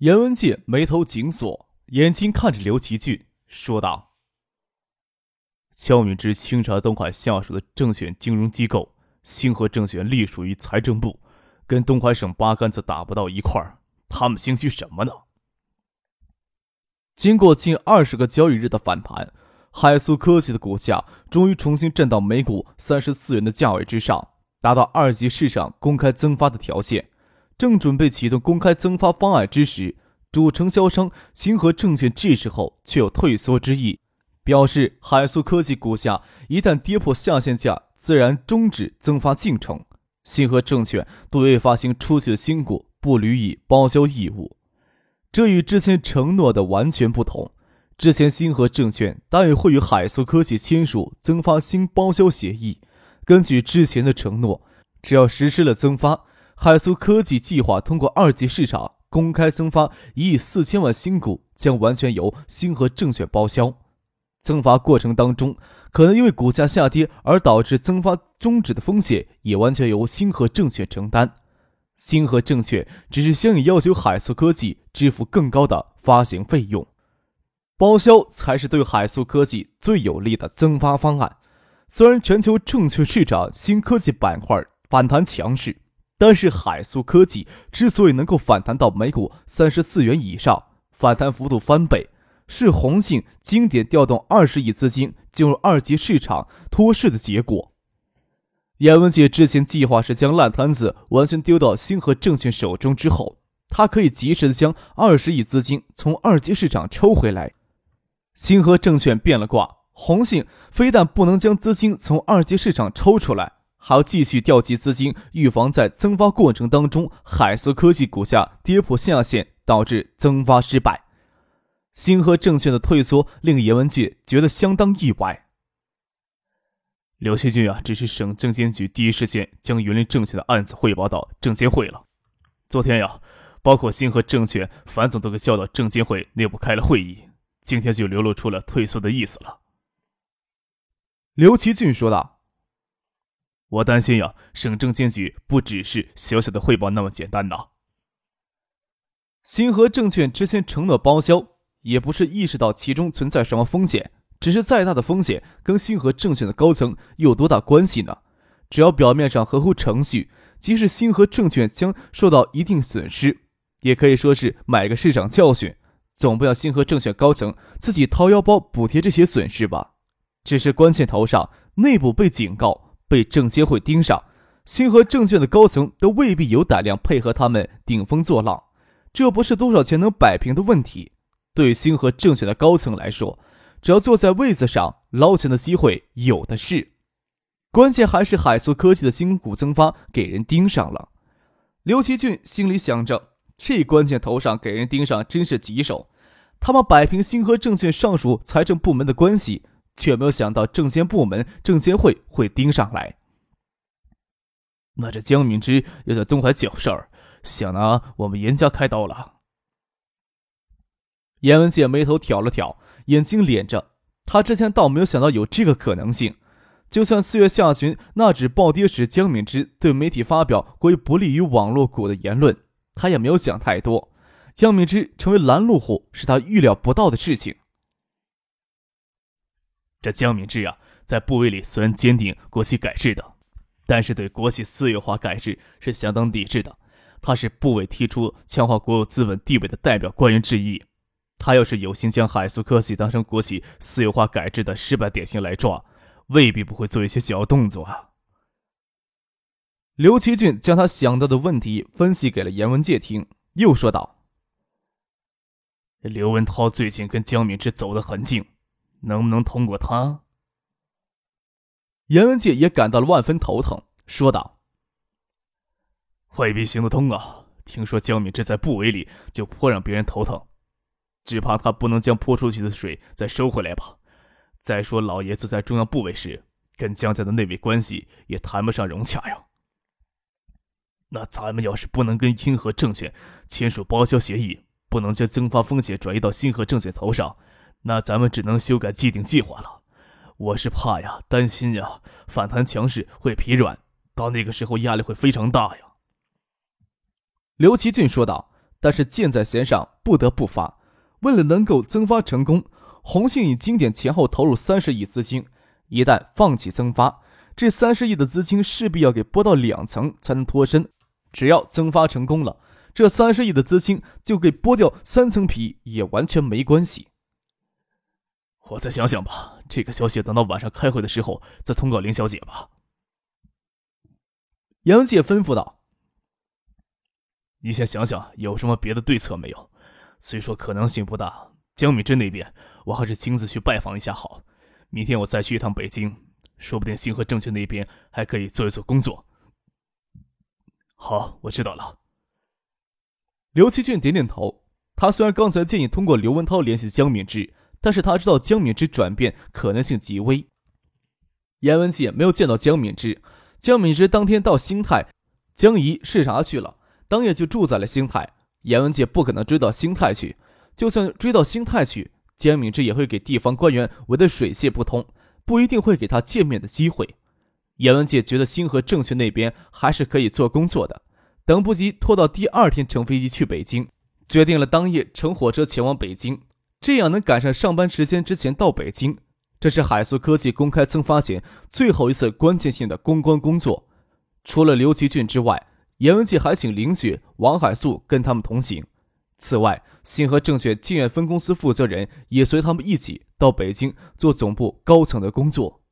严文介眉头紧锁，眼睛看着刘奇俊，说道：“肖敏之清查东海下属的证券金融机构，星河证券隶属于财政部，跟东海省八竿子打不到一块儿。他们心虚什么呢？”经过近二十个交易日的反弹，海苏科技的股价终于重新站到每股三十四元的价位之上，达到二级市场公开增发的条件。正准备启动公开增发方案之时，主承销商星河证券这时候却有退缩之意，表示海素科技股价一旦跌破下限价，自然终止增发进程。星河证券对未发行出去的新股不予以包销义务，这与之前承诺的完全不同。之前星河证券答应会与海素科技签署增发新包销协议，根据之前的承诺，只要实施了增发。海苏科技计划通过二级市场公开增发一亿四千万新股，将完全由星河证券包销。增发过程当中，可能因为股价下跌而导致增发终止的风险，也完全由星河证券承担。星河证券只是相应要求海苏科技支付更高的发行费用，包销才是对海苏科技最有利的增发方案。虽然全球证券市场新科技板块反弹强势。但是海素科技之所以能够反弹到每股三十四元以上，反弹幅度翻倍，是宏信经典调动二十亿资金进入二级市场托市的结果。严文杰之前计划是将烂摊子完全丢到星河证券手中之后，他可以及时的将二十亿资金从二级市场抽回来。星河证券变了卦，宏信非但不能将资金从二级市场抽出来。还要继续调集资金，预防在增发过程当中，海思科技股价跌破下限，导致增发失败。星河证券的退缩令严文俊觉得相当意外。刘锡军啊，只是省证监局第一时间将云林证券的案子汇报到证监会了。昨天呀，包括星河证券樊总都给叫到证监会内部开了会议，今天就流露出了退缩的意思了。刘奇俊说道。我担心呀，省证监局不只是小小的汇报那么简单呐。星河证券之前承诺包销，也不是意识到其中存在什么风险，只是再大的风险跟星河证券的高层有多大关系呢？只要表面上合乎程序，即使星河证券将受到一定损失，也可以说是买个市场教训，总不要星河证券高层自己掏腰包补贴这些损失吧？只是关键头上内部被警告。被证监会盯上，星河证券的高层都未必有胆量配合他们顶风作浪，这不是多少钱能摆平的问题。对星河证券的高层来说，只要坐在位子上，捞钱的机会有的是。关键还是海素科技的新股增发给人盯上了。刘奇俊心里想着，这关键头上给人盯上真是棘手。他们摆平星河证券上属财政部门的关系。却没有想到证监部门、证监会会盯上来。那这江敏之又在东海搅事儿，想拿我们严家开刀了。严文杰眉头挑了挑，眼睛咧着。他之前倒没有想到有这个可能性。就算四月下旬那纸暴跌时，江敏之对媒体发表关于不利于网络股的言论，他也没有想太多。江敏之成为拦路虎，是他预料不到的事情。这江敏之啊，在部委里虽然坚定国企改制的，但是对国企私有化改制是相当抵制的。他是部委提出强化国有资本地位的代表官员之一。他要是有心将海苏科技当成国企私有化改制的失败典型来抓，未必不会做一些小动作啊。刘奇俊将他想到的问题分析给了严文介听，又说道：“刘文涛最近跟江敏之走得很近。”能不能通过他？严文杰也感到了万分头疼，说道：“未必行得通啊！听说江敏之在部委里就颇让别人头疼。只怕他不能将泼出去的水再收回来吧。再说，老爷子在中央部委时，跟江家的内卫关系也谈不上融洽呀。那咱们要是不能跟清河证券签署包销协议，不能将增发风险转移到新河证券头上，那咱们只能修改既定计划了。我是怕呀，担心呀，反弹强势会疲软，到那个时候压力会非常大呀。刘奇俊说道。但是箭在弦上，不得不发。为了能够增发成功，红信以经典前后投入三十亿资金，一旦放弃增发，这三十亿的资金势必要给剥到两层才能脱身。只要增发成功了，这三十亿的资金就给剥掉三层皮也完全没关系。我再想想吧，这个消息等到晚上开会的时候再通告林小姐吧。杨姐吩咐道。你先想想有什么别的对策没有？虽说可能性不大，江敏珍那边我还是亲自去拜访一下好。明天我再去一趟北京，说不定星河证券那边还可以做一做工作。好，我知道了。刘奇俊点点头。他虽然刚才建议通过刘文涛联系江敏之，但是他知道江敏之转变可能性极微。严文杰没有见到江敏之，江敏之当天到兴泰江怡视察去了。当夜就住在了兴泰，严文杰不可能追到兴泰去。就算追到兴泰去，江敏之也会给地方官员围得水泄不通，不一定会给他见面的机会。严文杰觉得星河证券那边还是可以做工作的，等不及拖到第二天乘飞机去北京，决定了当夜乘火车前往北京，这样能赶上上班时间之前到北京。这是海素科技公开增发前最后一次关键性的公关工作，除了刘奇俊之外。严文杰还请林雪、王海素跟他们同行。此外，信和证券靖远分公司负责人也随他们一起到北京做总部高层的工作。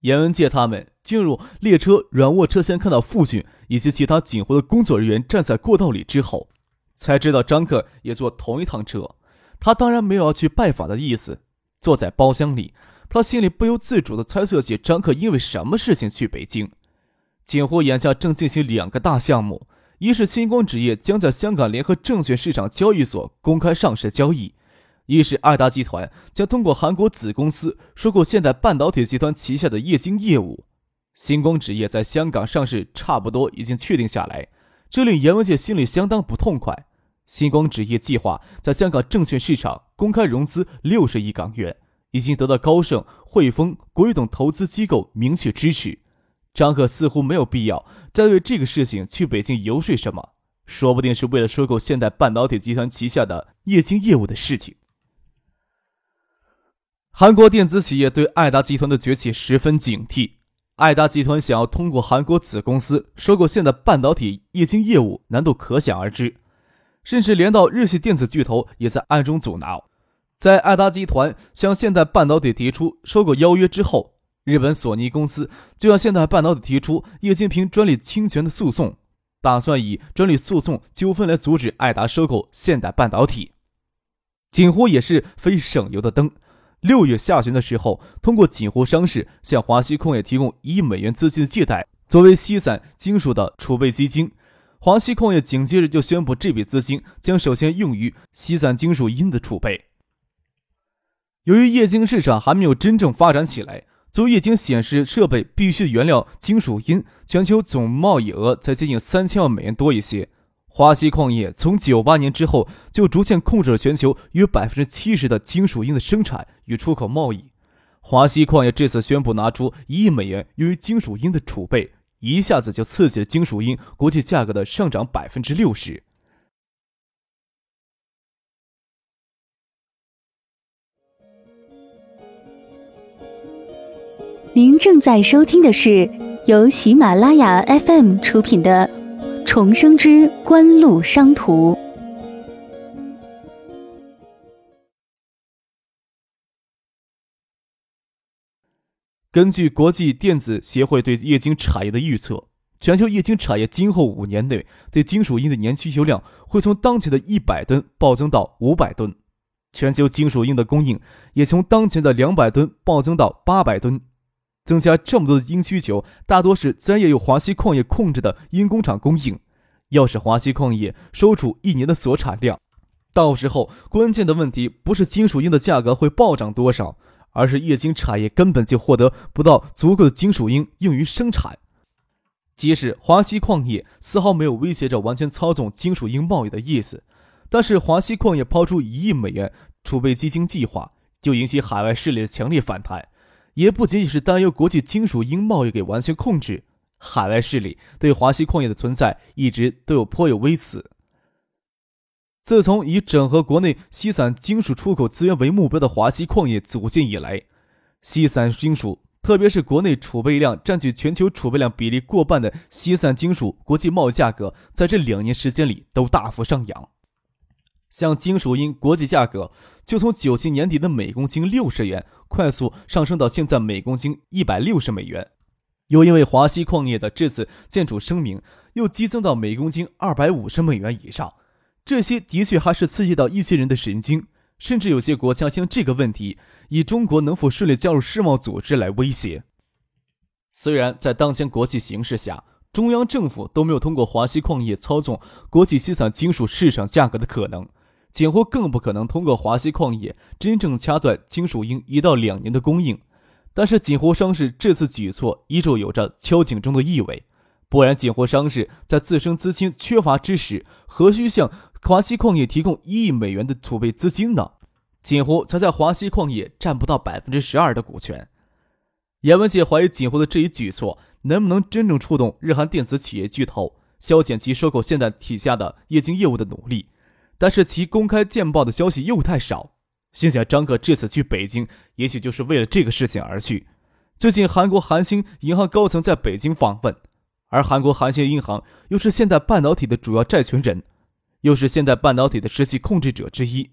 严文杰他们进入列车软卧车厢，看到父亲以及其他警护的工作人员站在过道里之后，才知道张克也坐同一趟车。他当然没有要去拜访的意思。坐在包厢里，他心里不由自主地猜测起张克因为什么事情去北京。锦湖眼下正进行两个大项目，一是星光纸业将在香港联合证券市场交易所公开上市交易，一是爱达集团将通过韩国子公司收购现代半导体集团旗下的液晶业务。星光纸业在香港上市差不多已经确定下来，这令严文杰心里相当不痛快。星光纸业计划在香港证券市场公开融资六十亿港元，已经得到高盛、汇丰、国宇等投资机构明确支持。张可似乎没有必要再为这个事情去北京游说什么，说不定是为了收购现代半导体集团旗下的液晶业务的事情。韩国电子企业对爱达集团的崛起十分警惕，爱达集团想要通过韩国子公司收购现代半导体液晶业务，难度可想而知，甚至连到日系电子巨头也在暗中阻挠。在爱达集团向现代半导体提出收购邀约之后。日本索尼公司就向现代半导体提出液晶屏专利侵权的诉讼，打算以专利诉讼纠纷来阻止爱达收购现代半导体。锦湖也是非省油的灯。六月下旬的时候，通过锦湖商事向华西矿业提供一亿美元资金的借贷，作为西散金属的储备基金。华西矿业紧接着就宣布，这笔资金将首先用于西散金属铟的储备。由于液晶市场还没有真正发展起来。作为液晶显示设备必须原料金属铟，全球总贸易额才接近三千万美元多一些。华西矿业从九八年之后就逐渐控制了全球约百分之七十的金属铟的生产与出口贸易。华西矿业这次宣布拿出一亿美元用于金属铟的储备，一下子就刺激了金属铟国际价格的上涨百分之六十。您正在收听的是由喜马拉雅 FM 出品的《重生之官路商途》。根据国际电子协会对液晶产业的预测，全球液晶产业今后五年内对金属铟的年需求量会从当前的一百吨暴增到五百吨，全球金属铟的供应也从当前的两百吨暴增到八百吨。增加这么多的铟需求，大多是自然也有华西矿业控制的铟工厂供应。要是华西矿业收储一年的所产量，到时候关键的问题不是金属铟的价格会暴涨多少，而是液晶产业根本就获得不到足够的金属铟用于生产。即使华西矿业丝毫没有威胁着完全操纵金属铟贸易的意思，但是华西矿业抛出一亿美元储备基金计划，就引起海外势力的强烈反弹。也不仅仅是担忧国际金属铟贸易给完全控制，海外势力对华西矿业的存在一直都有颇有微词。自从以整合国内西散金属出口资源为目标的华西矿业组建以来，西散金属，特别是国内储备量占据全球储备量比例过半的西散金属国际贸易价格，在这两年时间里都大幅上扬。像金属铟国际价格，就从九七年底的每公斤六十元，快速上升到现在每公斤一百六十美元。又因为华西矿业的这次建筑声明，又激增到每公斤二百五十美元以上。这些的确还是刺激到一些人的神经，甚至有些国家将这个问题以中国能否顺利加入世贸组织来威胁。虽然在当前国际形势下，中央政府都没有通过华西矿业操纵国际稀散金属市场价格的可能，几乎更不可能通过华西矿业真正掐断金属铟一到两年的供应，但是锦湖商事这次举措依旧有着敲警钟的意味。不然，锦湖商事在自身资金缺乏之时，何须向？华西矿业提供一亿美元的储备资金呢，锦湖才在华西矿业占不到百分之十二的股权。严文杰怀疑锦湖的这一举措能不能真正触动日韩电子企业巨头削减其收购现代体下的液晶业务的努力，但是其公开见报的消息又太少。心想张克这次去北京，也许就是为了这个事情而去。最近韩国韩星银行高层在北京访问，而韩国韩星银行又是现代半导体的主要债权人。又是现代半导体的实际控制者之一，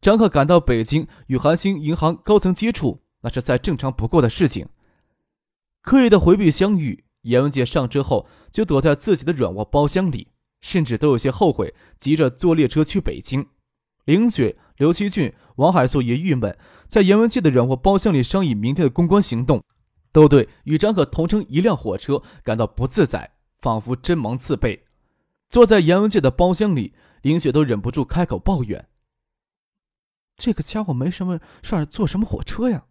张克赶到北京与韩星银行高层接触，那是再正常不过的事情。刻意的回避相遇，严文杰上车后就躲在自己的软卧包厢里，甚至都有些后悔，急着坐列车去北京。林雪、刘奇俊、王海素也郁闷，在严文杰的软卧包厢里商议明天的公关行动，都对与张克同乘一辆火车感到不自在，仿佛针芒刺背。坐在严文杰的包厢里，林雪都忍不住开口抱怨：“这个家伙没什么事儿，坐什么火车呀？”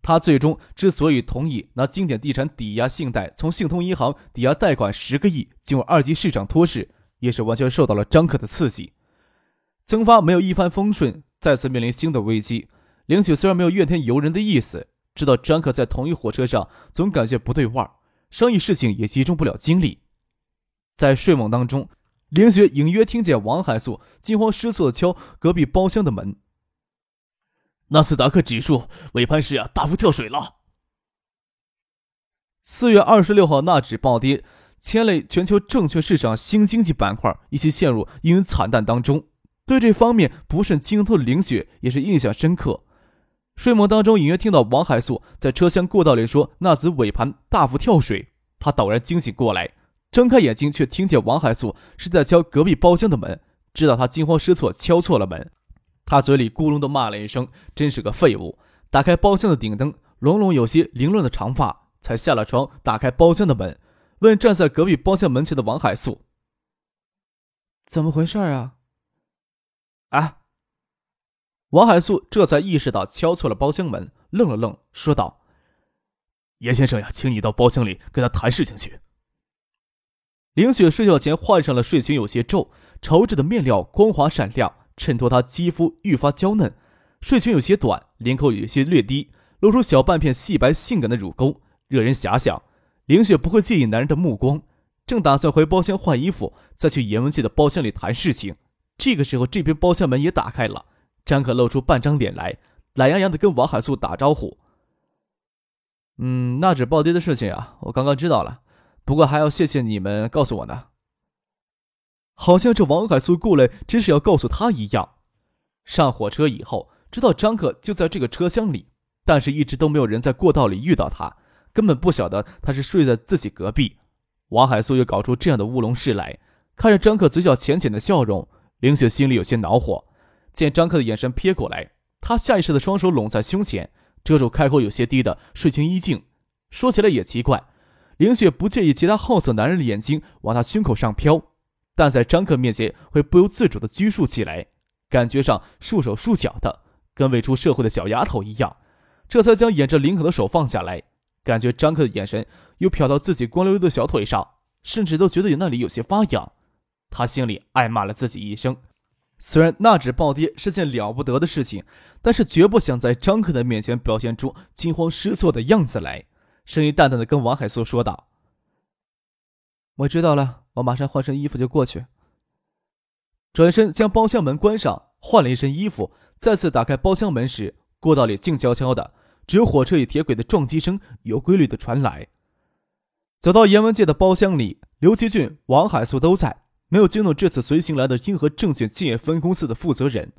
他最终之所以同意拿经典地产抵押信贷，从信通银行抵押贷款十个亿进入二级市场托市，也是完全受到了张克的刺激。曾发没有一帆风顺，再次面临新的危机。林雪虽然没有怨天尤人的意思，知道张克在同一火车上总感觉不对味儿，商议事情也集中不了精力。在睡梦当中，林雪隐约听见王海素惊慌失措的敲隔壁包厢的门。纳斯达克指数尾盘时啊大幅跳水了。四月二十六号纳指暴跌，牵累全球证券市场新经济板块一起陷入阴云惨淡当中。对这方面不甚精通的林雪也是印象深刻。睡梦当中隐约听到王海素在车厢过道里说纳指尾盘大幅跳水，他陡然惊醒过来。睁开眼睛，却听见王海素是在敲隔壁包厢的门，知道他惊慌失措敲错了门，他嘴里咕隆的骂了一声：“真是个废物！”打开包厢的顶灯，隆隆有些凌乱的长发，才下了床，打开包厢的门，问站在隔壁包厢门前的王海素：“怎么回事啊？”啊！王海素这才意识到敲错了包厢门，愣了愣，说道：“严先生呀，请你到包厢里跟他谈事情去。”林雪睡觉前换上了睡裙，有些皱，绸质的面料光滑闪亮，衬托她肌肤愈发娇嫩。睡裙有些短，领口有些略低，露出小半片细白性感的乳沟，惹人遐想。林雪不会介意男人的目光，正打算回包厢换衣服，再去严文杰的包厢里谈事情。这个时候，这边包厢门也打开了，张可露出半张脸来，懒洋洋的跟王海素打招呼：“嗯，那纸暴跌的事情啊，我刚刚知道了。”不过还要谢谢你们告诉我呢。好像这王海素过来真是要告诉他一样。上火车以后，知道张克就在这个车厢里，但是一直都没有人在过道里遇到他，根本不晓得他是睡在自己隔壁。王海素又搞出这样的乌龙事来，看着张克嘴角浅浅的笑容，林雪心里有些恼火。见张克的眼神瞥过来，他下意识的双手拢在胸前，遮住开口有些低的睡裙衣襟。说起来也奇怪。林雪不介意其他好色男人的眼睛往她胸口上飘，但在张克面前会不由自主的拘束起来，感觉上束手束脚的，跟未出社会的小丫头一样。这才将掩着领口的手放下来，感觉张克的眼神又瞟到自己光溜溜的小腿上，甚至都觉得那里有些发痒。他心里暗骂了自己一声。虽然那只暴跌是件了不得的事情，但是绝不想在张克的面前表现出惊慌失措的样子来。声音淡淡的跟王海素说道：“我知道了，我马上换身衣服就过去。”转身将包厢门关上，换了一身衣服，再次打开包厢门时，过道里静悄悄的，只有火车与铁轨的撞击声有规律的传来。走到严文界的包厢里，刘奇俊、王海素都在。没有惊动这次随行来的英和证券建业分公司的负责人。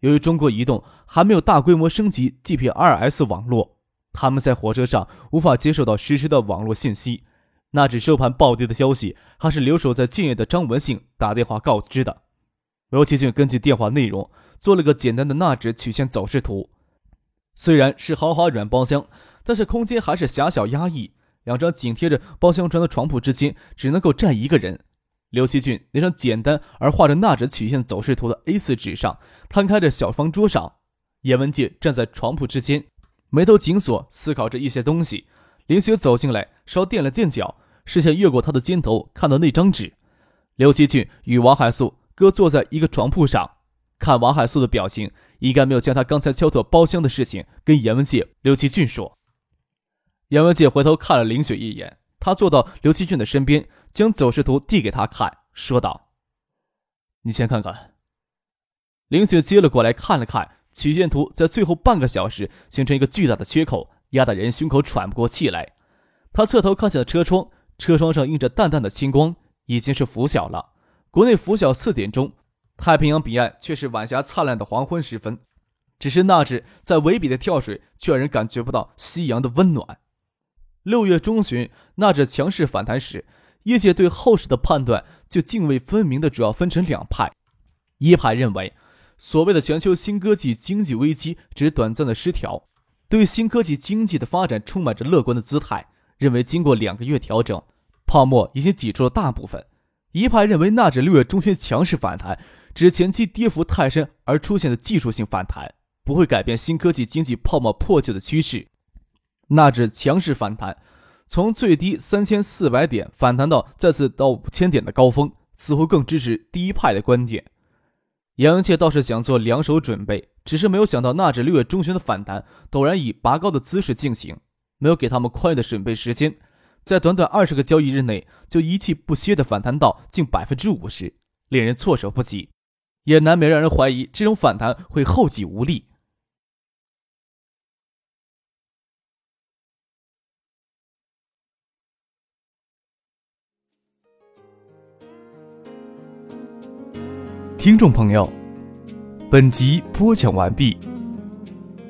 由于中国移动还没有大规模升级 GPRS 网络，他们在火车上无法接受到实时的网络信息。那只收盘暴跌的消息，还是留守在建业的张文信打电话告知的。罗奇俊根据电话内容做了个简单的纳指曲线走势图。虽然是豪华软包厢，但是空间还是狭小压抑。两张紧贴着包厢床的床铺之间，只能够站一个人。刘希俊那张简单而画着纳指曲线走势图的 A4 纸上，摊开着小方桌上，叶文杰站在床铺之间，眉头紧锁，思考着一些东西。林雪走进来，稍垫了垫脚，视线越过他的肩头，看到那张纸。刘奇俊与王海素各坐在一个床铺上，看王海素的表情，应该没有将他刚才敲拓包厢的事情跟严文杰、刘奇俊说。严文杰回头看了林雪一眼，他坐到刘奇俊的身边。将走势图递给他看，说道：“你先看看。”林雪接了过来，看了看曲线图，在最后半个小时形成一个巨大的缺口，压得人胸口喘不过气来。他侧头看向车窗，车窗上映着淡淡的青光，已经是拂晓了。国内拂晓四点钟，太平洋彼岸却是晚霞灿烂的黄昏时分。只是那只在尾比的跳水，却让人感觉不到夕阳的温暖。六月中旬，那只强势反弹时。业界对后市的判断就泾渭分明的主要分成两派，一派认为，所谓的全球新科技经济危机只是短暂的失调，对新科技经济的发展充满着乐观的姿态，认为经过两个月调整，泡沫已经挤出了大部分；一派认为，那指六月中旬强势反弹，指前期跌幅太深而出现的技术性反弹，不会改变新科技经济泡沫破旧的趋势，那指强势反弹。从最低三千四百点反弹到再次到五千点的高峰，似乎更支持第一派的观点。杨文切倒是想做两手准备，只是没有想到那指六月中旬的反弹陡然以拔高的姿势进行，没有给他们宽裕的准备时间，在短短二十个交易日内就一气不歇的反弹到近百分之五十，令人措手不及，也难免让人怀疑这种反弹会后继无力。听众朋友，本集播讲完毕，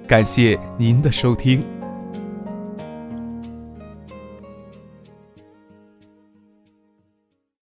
感谢您的收听。